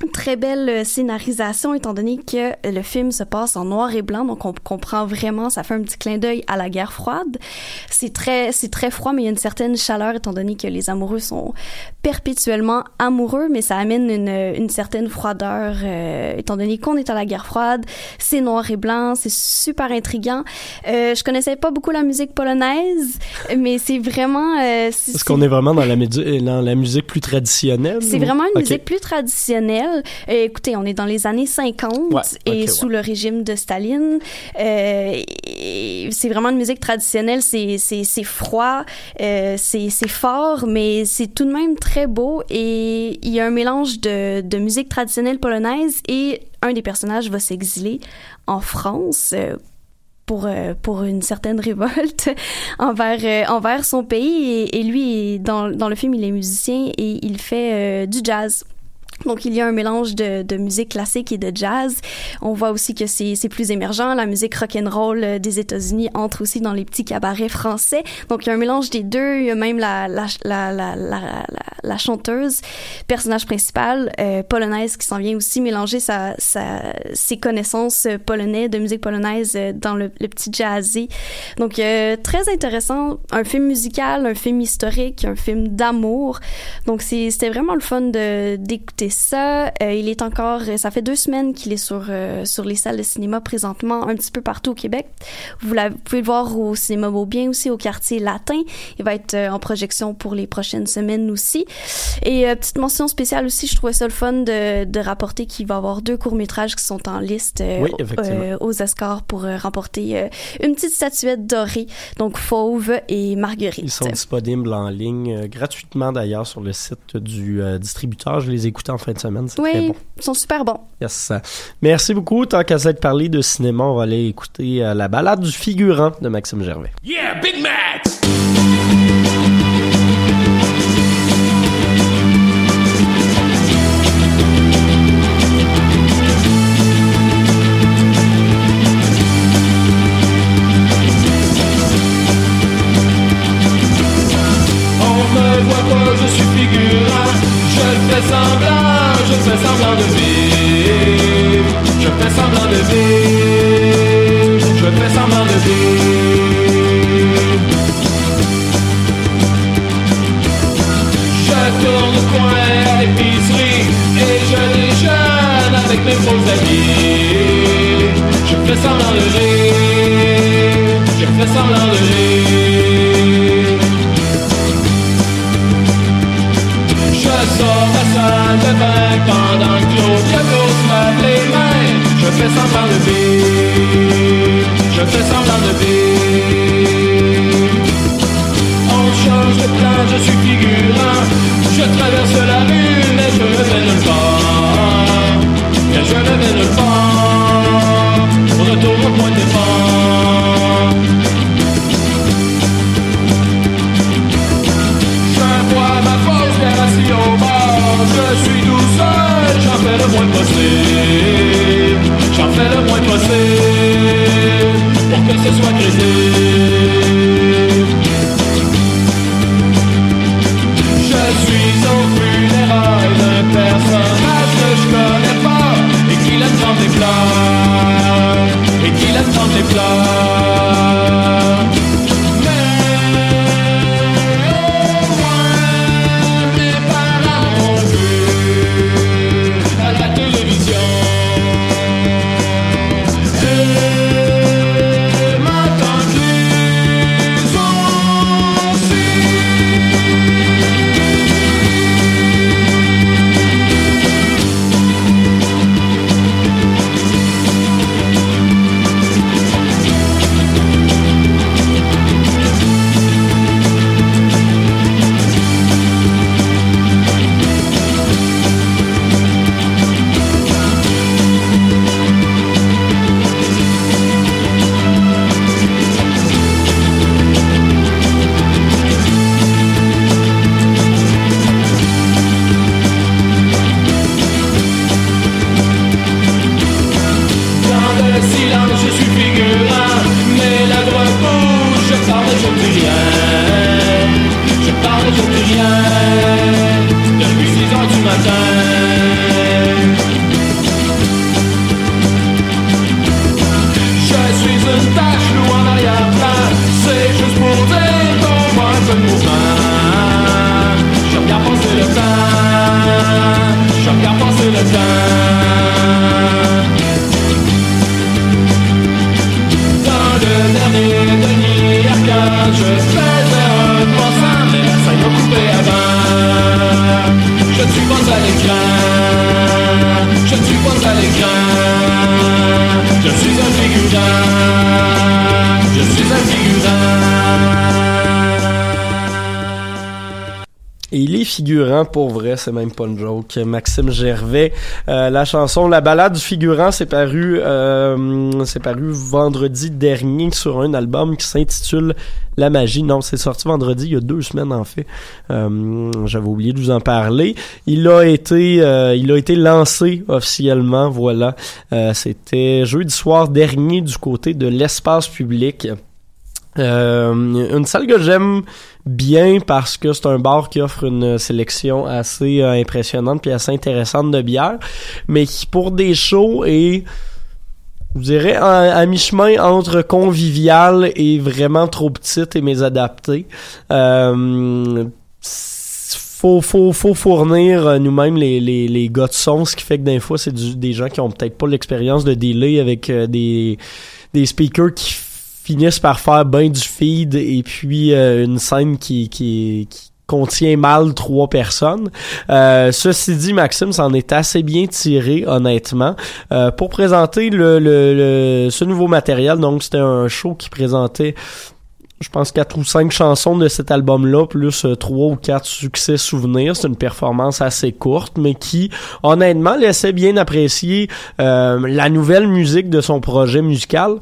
très belle euh, scénarisation étant donné que le film se passe en noir et blanc donc on comprend vraiment ça fait un petit clin d'œil à la guerre froide c'est très c'est très froid mais il y a une certaine chaleur étant donné que les amoureux sont perpétuellement amoureux mais ça amène une, une certaine froideur euh, étant donné qu'on est à la guerre froide c'est noir et blanc c'est super intriguant euh, je connaissais pas beaucoup la musique polonaise mais c'est vraiment euh, Est-ce qu'on est vraiment dans la, dans la musique plus traditionnelle? c'est ou- vraiment une musique plus traditionnelle. Euh, écoutez, on est dans les années 50 Ouais, et sous le régime de Staline. Euh, c'est vraiment une musique traditionnelle. C'est froid, euh, c'est fort, mais c'est tout de même très beau. Et il y a un mélange de de musique traditionnelle polonaise et un des personnages va s'exiler en France. euh, pour, pour une certaine révolte envers, envers son pays. Et, et lui, dans, dans le film, il est musicien et il fait euh, du jazz. Donc, il y a un mélange de, de musique classique et de jazz. On voit aussi que c'est plus émergent. La musique rock'n'roll euh, des États-Unis entre aussi dans les petits cabarets français. Donc, il y a un mélange des deux. Il y a même la, la, la, la, la, chanteuse, personnage principal, euh, polonaise, qui s'en vient aussi mélanger sa, sa, ses connaissances euh, polonais, de musique polonaise dans le, petit jazzy. Donc, très intéressant. Un film musical, un film historique, un film d'amour. Donc, c'était vraiment le fun d'écouter ça. Euh, il est encore, ça fait deux semaines qu'il est sur euh, sur les salles de cinéma présentement, un petit peu partout au Québec. Vous, la- vous pouvez le voir au cinéma Beaubien aussi, au quartier latin. Il va être euh, en projection pour les prochaines semaines aussi. Et petite mention spéciale aussi, je trouvais ça le fun de, de rapporter qu'il va y avoir deux courts métrages qui sont en liste Oui, aux Oscars pour remporter une petite statuette dorée. Donc Fauve et Marguerite. Ils sont disponibles en ligne gratuitement d'ailleurs sur le site du distributeur. Je les écoutais en fin de semaine. C'est très Oui, bon. ils sont super bons. Yes. Merci beaucoup. Tant qu'à s'être parlé de cinéma, on va aller écouter euh, la balade du figurant de Maxime Gervais. Yeah, Big Mac! C'est même pas une joke. Maxime Gervais, euh, la chanson La balade du figurant s'est paru, euh, c'est paru vendredi dernier sur un album qui s'intitule La magie. Non, c'est sorti vendredi, il y a deux semaines en fait. Euh, J'avais oublié de vous en parler. Il a été, euh, il a été lancé officiellement. Voilà, Euh, c'était jeudi soir dernier du côté de l'espace public. Euh, une salle que j'aime bien parce que c'est un bar qui offre une sélection assez euh, impressionnante puis assez intéressante de bières, mais qui pour des shows est je dirais à, mi-chemin entre convivial et vraiment trop petite et mésadaptée. Euh, faut, faut, faut fournir euh, nous-mêmes les, les, les gars de son, ce qui fait que des fois, c'est des gens qui ont peut-être pas l'expérience de delay avec euh, des, des speakers qui finissent par faire ben du feed et puis euh, une scène qui, qui, qui contient mal trois personnes. Euh, ceci dit, Maxime s'en est assez bien tiré, honnêtement. Euh, pour présenter le, le, le- ce nouveau matériel, donc c'était un show qui présentait je pense quatre ou cinq chansons de cet album-là, plus euh, trois ou quatre succès souvenirs. C'est une performance assez courte, mais qui, honnêtement, laissait bien apprécier euh, la nouvelle musique de son projet musical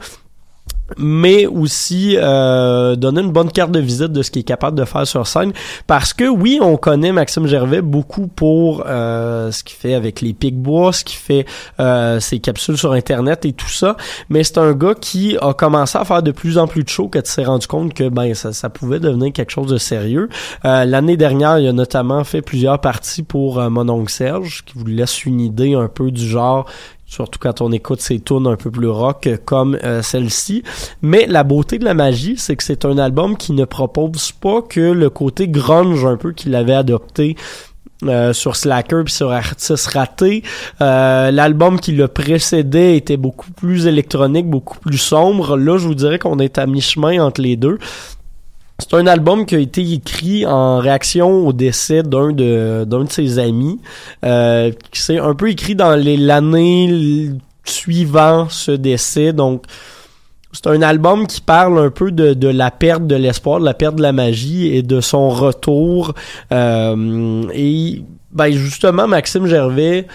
mais aussi euh, donner une bonne carte de visite de ce qu'il est capable de faire sur scène. Parce que oui on connaît Maxime Gervais beaucoup pour euh, ce qu'il fait avec les pics bois ce qu'il fait euh, ses capsules sur internet et tout ça. Mais c'est un gars qui a commencé à faire de plus en plus de shows que tu s'est rendu compte que ben ça, ça pouvait devenir quelque chose de sérieux. Euh, l'année dernière il a notamment fait plusieurs parties pour euh, mon Serge qui vous laisse une idée un peu du genre surtout quand on écoute ses tunes un peu plus rock comme euh, celle-ci. Mais la beauté de la magie, c'est que c'est un album qui ne propose pas que le côté grunge un peu qu'il avait adopté euh, sur Slacker puis sur Artist Raté. Euh, L'album qui le précédait était beaucoup plus électronique, beaucoup plus sombre. Là, je vous dirais qu'on est à mi-chemin entre les deux. C'est un album qui a été écrit en réaction au décès d'un de d'un de ses amis, euh, s'est un peu écrit dans l'année suivant ce décès. Donc c'est un album qui parle un peu de, de la perte de l'espoir, de la perte de la magie et de son retour. Euh, et ben justement, Maxime Gervais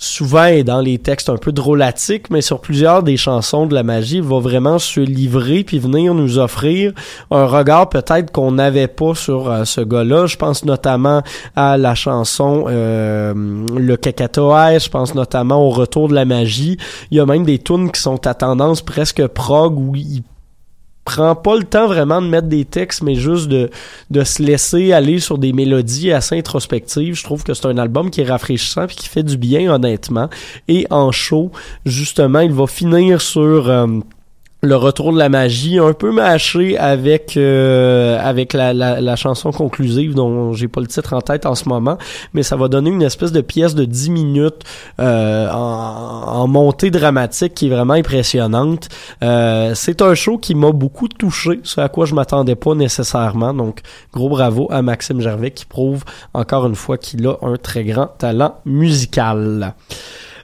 souvent est dans les textes un peu drôlatiques, mais sur plusieurs des chansons de la magie, va vraiment se livrer puis venir nous offrir un regard peut-être qu'on n'avait pas sur euh, ce gars-là. Je pense notamment à la chanson euh, Le Cacatoès, je pense notamment au Retour de la magie. Il y a même des tunes qui sont à tendance presque prog où il prend pas le temps vraiment de mettre des textes, mais juste de, de se laisser aller sur des mélodies assez introspectives. Je trouve que c'est un album qui est rafraîchissant et qui fait du bien, honnêtement. Et en show, justement, il va finir sur... euh, le retour de la magie un peu mâché avec euh, avec la, la, la, chanson conclusive dont j'ai pas le titre en tête en ce moment mais ça va donner une espèce de pièce de 10 minutes euh, en, en, montée dramatique qui est vraiment impressionnante. Euh, c'est un show qui m'a beaucoup touché ce à quoi je m'attendais pas nécessairement. Donc gros bravo à Maxime Gervais qui prouve encore une fois qu'il a un très grand talent musical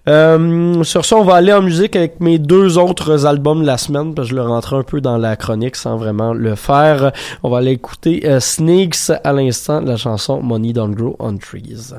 euh, sur ça, on va aller en musique avec mes deux autres albums de la semaine, parce que je le rentrais un peu dans la chronique sans vraiment le faire. On va aller écouter euh, Snakes à l'instant, la chanson Money Don't Grow on Trees.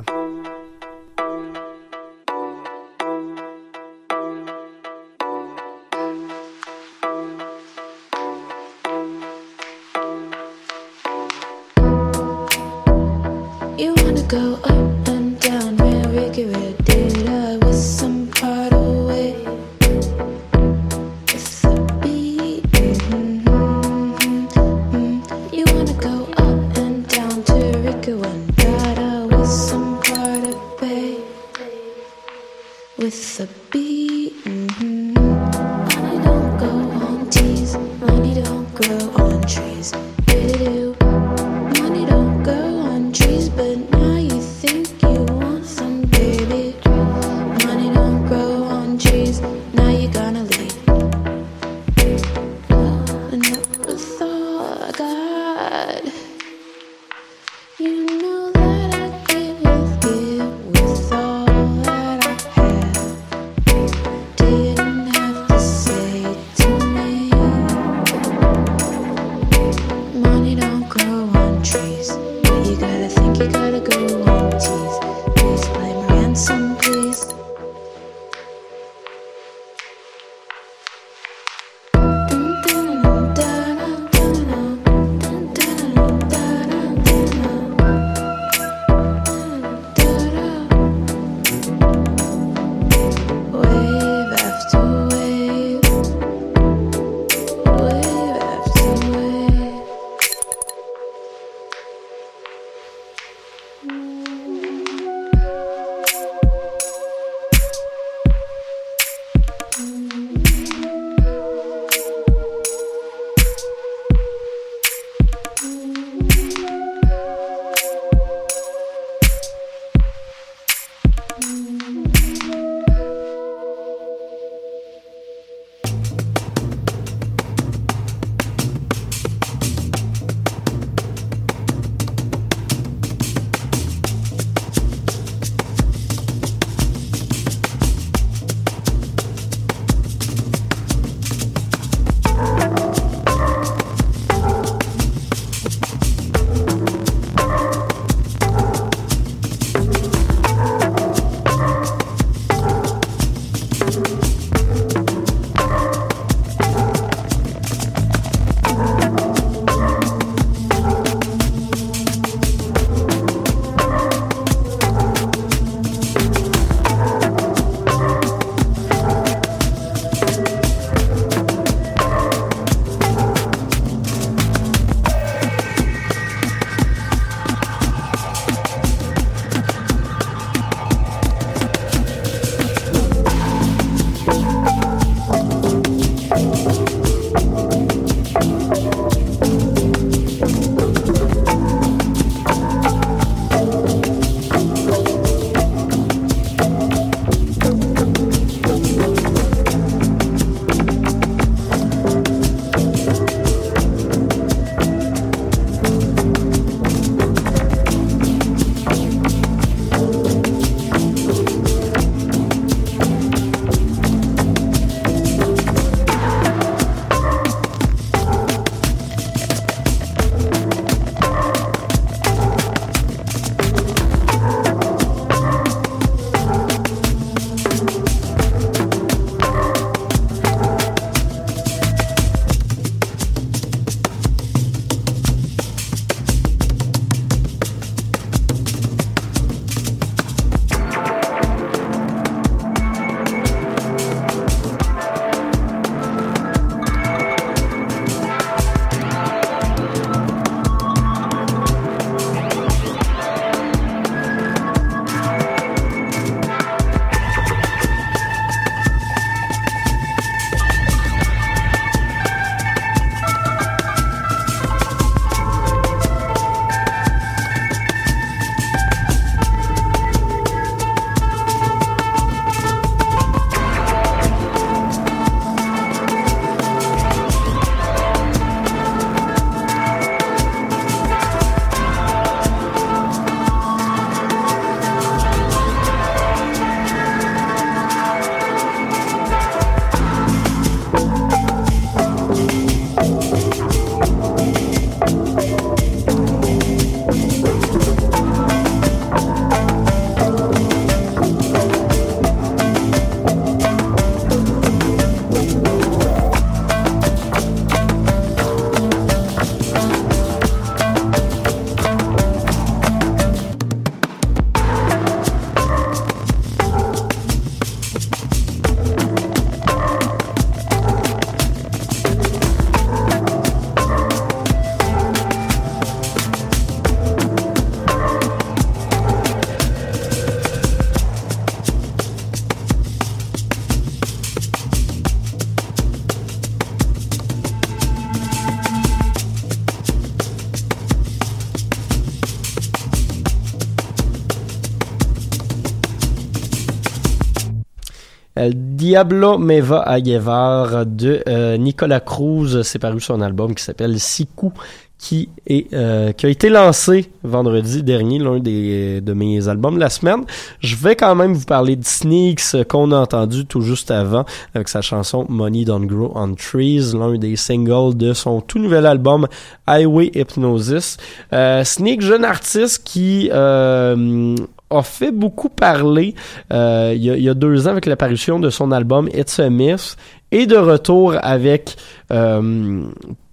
Diablo Meva Aguevar de euh, Nicolas Cruz. C'est paru un album qui s'appelle Siku qui est euh, qui a été lancé vendredi dernier, l'un des de mes albums de la semaine. Je vais quand même vous parler de Sneaks euh, qu'on a entendu tout juste avant avec sa chanson Money Don't Grow on Trees, l'un des singles de son tout nouvel album Highway Hypnosis. Euh, Sneak, jeune artiste qui euh, a fait beaucoup parler euh, il, y a, il y a deux ans avec l'apparition de son album It's a Myth et de retour avec euh,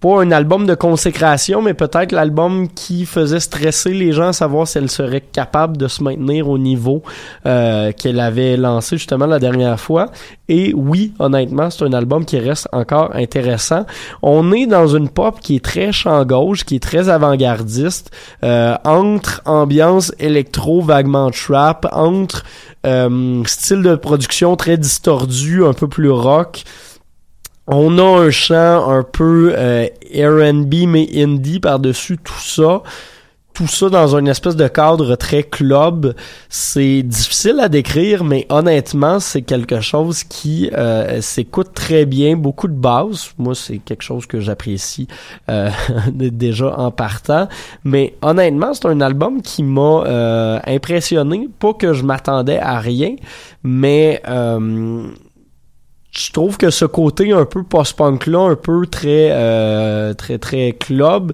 pas un album de consécration, mais peut-être l'album qui faisait stresser les gens à savoir si elle serait capable de se maintenir au niveau euh, qu'elle avait lancé justement la dernière fois. Et oui, honnêtement, c'est un album qui reste encore intéressant. On est dans une pop qui est très champ gauche, qui est très avant-gardiste, euh, entre ambiance électro, vaguement trap, entre style de production très distordu, un peu plus rock. On a un chant un peu euh, R&B mais indie par-dessus tout ça. Tout ça dans une espèce de cadre très club. C'est difficile à décrire, mais honnêtement, c'est quelque chose qui euh, s'écoute très bien. Beaucoup de bases. Moi, c'est quelque chose que j'apprécie euh, déjà en partant. Mais honnêtement, c'est un album qui m'a euh, impressionné. Pas que je m'attendais à rien, mais euh, je trouve que ce côté un peu post-punk là, un peu très euh, très très club,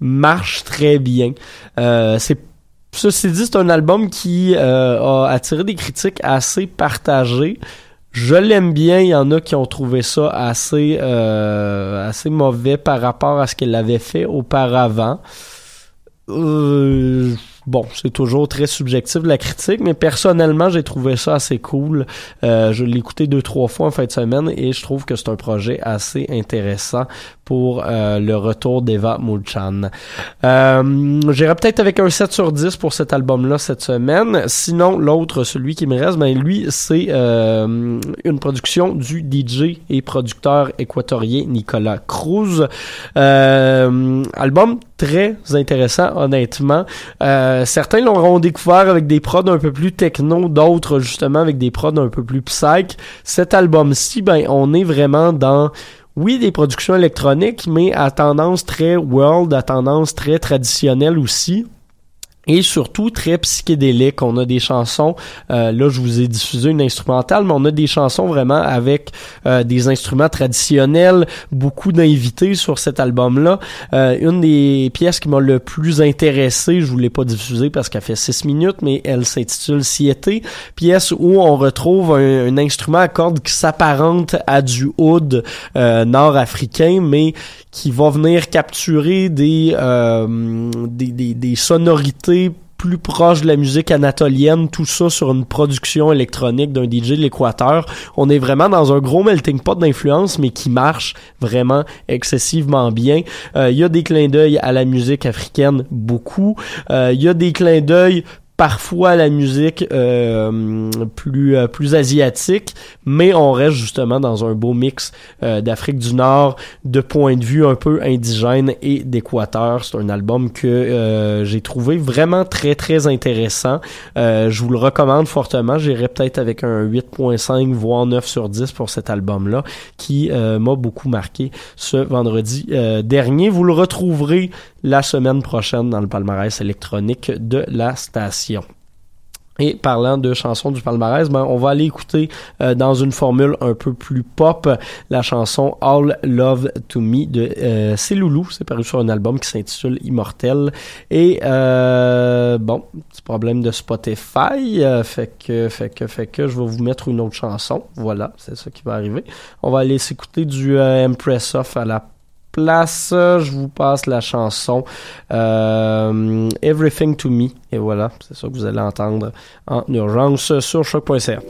marche très bien. Euh, c'est ceci dit, c'est un album qui euh, a attiré des critiques assez partagées. Je l'aime bien, il y en a qui ont trouvé ça assez euh, assez mauvais par rapport à ce qu'elle avait fait auparavant. Euh, bon, c'est toujours très subjectif la critique, mais personnellement, j'ai trouvé ça assez cool. Euh, je l'ai écouté deux, trois fois en fin de semaine et je trouve que c'est un projet assez intéressant pour euh, le retour d'Eva Mulchan. Euh, J'irai peut-être avec un 7 sur 10 pour cet album-là cette semaine. Sinon, l'autre, celui qui me reste, ben lui, c'est euh, une production du DJ et producteur équatorien Nicolas Cruz. Album très intéressant, honnêtement. Certains l'auront découvert avec des prods un peu plus techno, d'autres justement avec des prods un peu plus psych. Cet album-ci, ben, on est vraiment dans oui, des productions électroniques, mais à tendance très world, à tendance très traditionnelle aussi et surtout très psychédélique. On a des chansons, euh, là je vous ai diffusé une instrumentale, mais on a des chansons vraiment avec euh, des instruments traditionnels, beaucoup d'invités sur cet album-là. Euh, une des pièces qui m'a le plus intéressé, je vous l'ai pas diffusée parce qu'elle fait 6 minutes, mais elle s'intitule Siété, pièce où on retrouve un, un instrument à cordes qui s'apparente à du oud nord-africain, mais qui va venir capturer des, euh, des, des, des, sonorités plus proches de la musique anatolienne, tout ça sur une production électronique d'un DJ de l'Équateur. On est vraiment dans un gros melting pot d'influence, mais qui marche vraiment excessivement bien. Il euh, y a des clins d'œil à la musique africaine, beaucoup. Il euh, y a des clins d'œil parfois la musique euh, plus euh, plus asiatique, mais on reste justement dans un beau mix euh, d'Afrique du Nord, de points de vue un peu indigène et d'Équateur. C'est un album que euh, j'ai trouvé vraiment très très intéressant. Euh, je vous le recommande fortement. J'irai peut-être avec un 8.5 voire 9 sur 10 pour cet album-là qui m'a beaucoup marqué ce vendredi dernier. Vous le retrouverez la semaine prochaine dans le palmarès électronique de la station. Et parlant de chansons du palmarès, ben, on va aller écouter euh, dans une formule un peu plus pop la chanson All Love to Me de euh, C'est. C'est paru sur un album qui s'intitule Immortel. Et euh, bon, petit problème de Spotify. Euh, fait que, fait que, fait que je vais vous mettre une autre chanson. Voilà, c'est ça qui va arriver. On va aller s'écouter du euh, Empress Off à la place, je vous passe la chanson euh, Everything to Me. Et voilà, c'est ça que vous allez entendre en urgence sur choc.ca.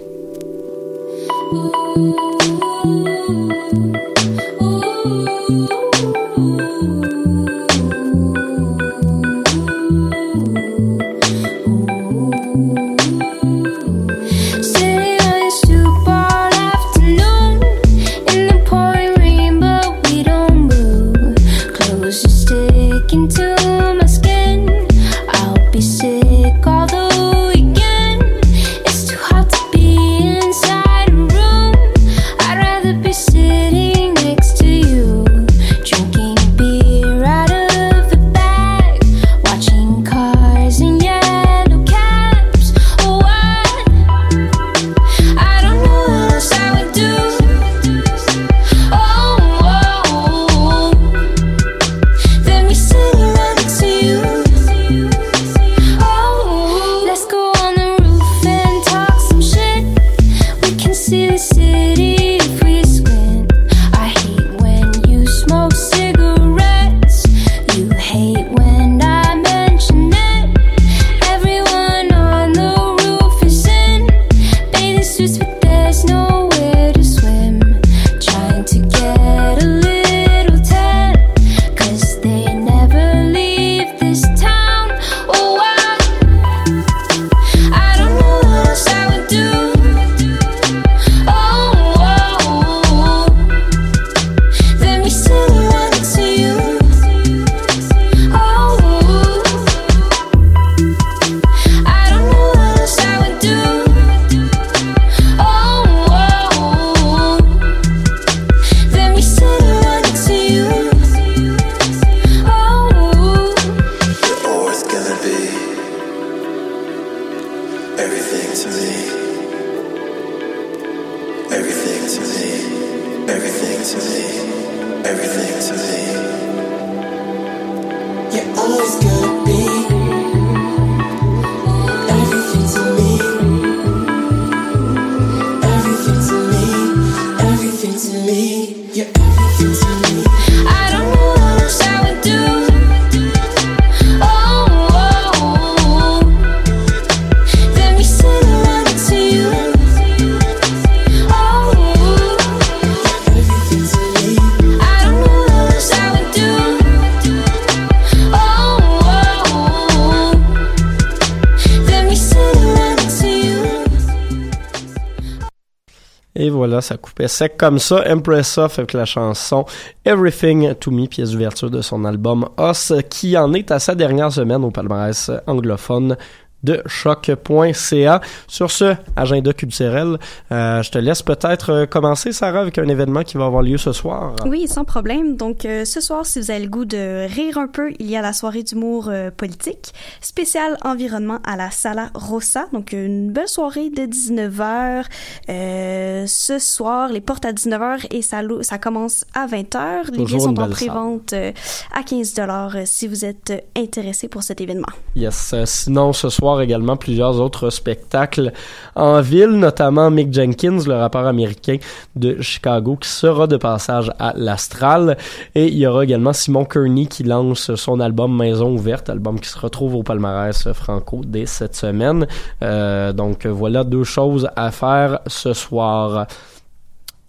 comme ça. Empress Off avec la chanson Everything to Me, pièce d'ouverture de son album Os, qui en est à sa dernière semaine au palmarès anglophone de choc.ca. Sur ce agenda culturel, euh, je te laisse peut-être euh, commencer, Sarah, avec un événement qui va avoir lieu ce soir. Oui, sans problème. Donc, euh, ce soir, si vous avez le goût de rire un peu, il y a la soirée d'humour euh, politique, spécial environnement à la Sala Rossa. Donc, une belle soirée de 19h. Euh, ce soir, les portes à 19h et ça, commence à 20h. Les billets sont en pré-vente à 15 dollars si vous êtes intéressé pour cet événement. Yes. Sinon, ce soir également, plusieurs autres spectacles en ville, notamment Mick Jenkins, le rappeur américain de Chicago, qui sera de passage à l'Astral. Et il y aura également Simon Kearney qui lance son album Maison ouverte, album qui se retrouve au palmarès franco dès cette semaine. Euh, donc voilà deux choses à faire ce soir.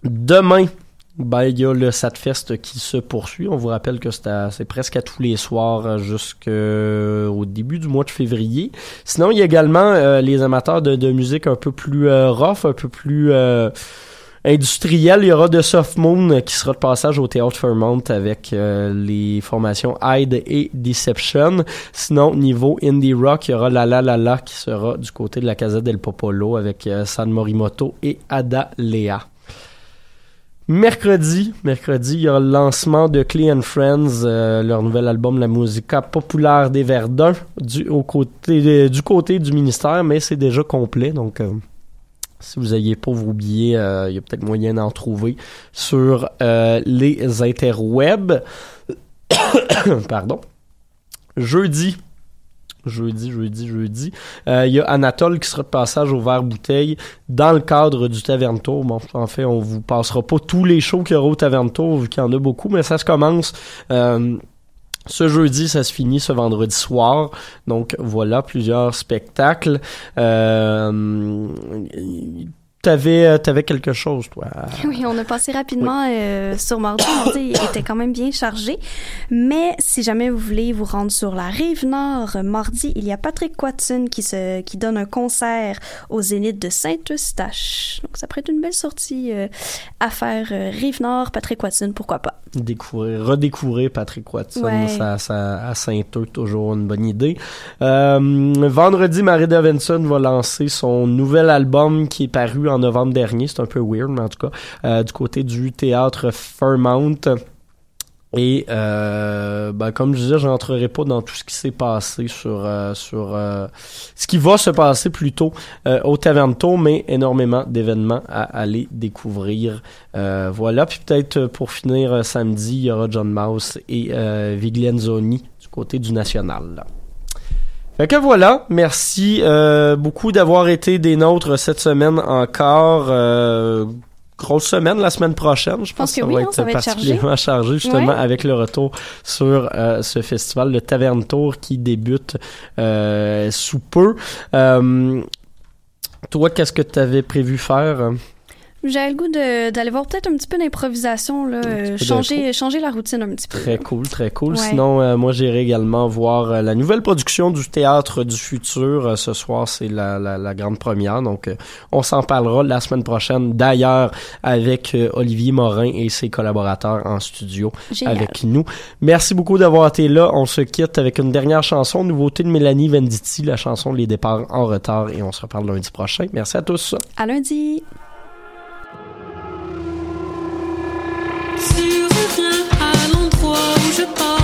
Demain, ben, il y a le Satfest qui se poursuit. On vous rappelle que c'est presque à tous les soirs jusqu'au début du mois de février. Sinon, il y a également euh, les amateurs de, de musique un peu plus euh, rough, un peu plus euh, industriel. Il y aura de Soft Moon qui sera de passage au Théâtre Fairmont avec euh, les formations Hyde et Deception. Sinon, niveau indie rock, il y aura La La La La qui sera du côté de la Casa del Popolo avec euh, San Morimoto et Ada Lea. Mercredi, mercredi, il y a le lancement de Clay and Friends, euh, leur nouvel album La Musica Populaire des Verdun, côté, du côté du ministère, mais c'est déjà complet, donc euh, si vous n'ayez pas vos billets, euh, il y a peut-être moyen d'en trouver sur euh, les interwebs. Pardon. Jeudi, jeudi, jeudi, jeudi. Euh, Il y a Anatole qui sera de passage au verre bouteille dans le cadre du Taverne Tour. Bon, en fait, on vous passera pas tous les shows qu'il y aura au Taverne Tour, vu qu'il y en a beaucoup, mais ça se commence. euh, ce jeudi, ça se finit ce vendredi soir. Donc voilà, plusieurs spectacles. Euh, T'avais, t'avais quelque chose, toi. Oui, on a passé rapidement euh, sur mardi. Mardi était quand même bien chargé. Mais si jamais vous voulez vous rendre sur la rive nord, mardi, il y a Patrick Watson qui, se, qui donne un concert au Zénith de Saint-Eustache. Donc ça pourrait être une belle sortie euh, à faire. euh, rive nord, Patrick Watson, pourquoi pas? Découvrir, redécouvrir Patrick Watson Ouais. ça, ça, à Saint-Eustache, toujours une bonne idée. Euh, vendredi, Marie Davidson va lancer son nouvel album qui est paru en novembre dernier. C'est un peu weird, mais en tout cas, euh, du côté du théâtre Fairmount. Et euh, ben, comme je disais, je n'entrerai pas dans tout ce qui s'est passé sur euh, sur euh, ce qui va se passer plutôt euh, au Taverne Tour, mais énormément d'événements à aller découvrir. Euh, voilà, puis peut-être euh, pour finir samedi, il y aura John Mouse et Viglienzoni du côté du National. Fait que voilà, merci beaucoup d'avoir été des nôtres cette semaine encore. Grosse semaine la semaine prochaine, je pense, pense que oui, ça va être particulièrement chargé, justement Ouais. avec le retour sur euh, ce festival, le Taverne Tour qui débute euh, sous peu. Euh, toi, qu'est-ce que tu avais prévu faire? J'avais le goût d'aller voir peut-être un petit peu d'improvisation, là, euh, changer, changer la routine un petit peu. Très cool, très cool. Ouais. Sinon, euh, moi, j'irai également voir euh, la nouvelle production du Théâtre du Futur. Ce soir, c'est la, la, la grande première. Donc, on s'en parlera la semaine prochaine. D'ailleurs, avec Olivier Morin et ses collaborateurs en studio Génial. avec nous. Merci beaucoup d'avoir été là. On se quitte avec une dernière chanson, nouveauté de Mélanie Venditti, la chanson Les départs en retard. Et on se reparle lundi prochain. Merci à tous. À lundi! L'endroit où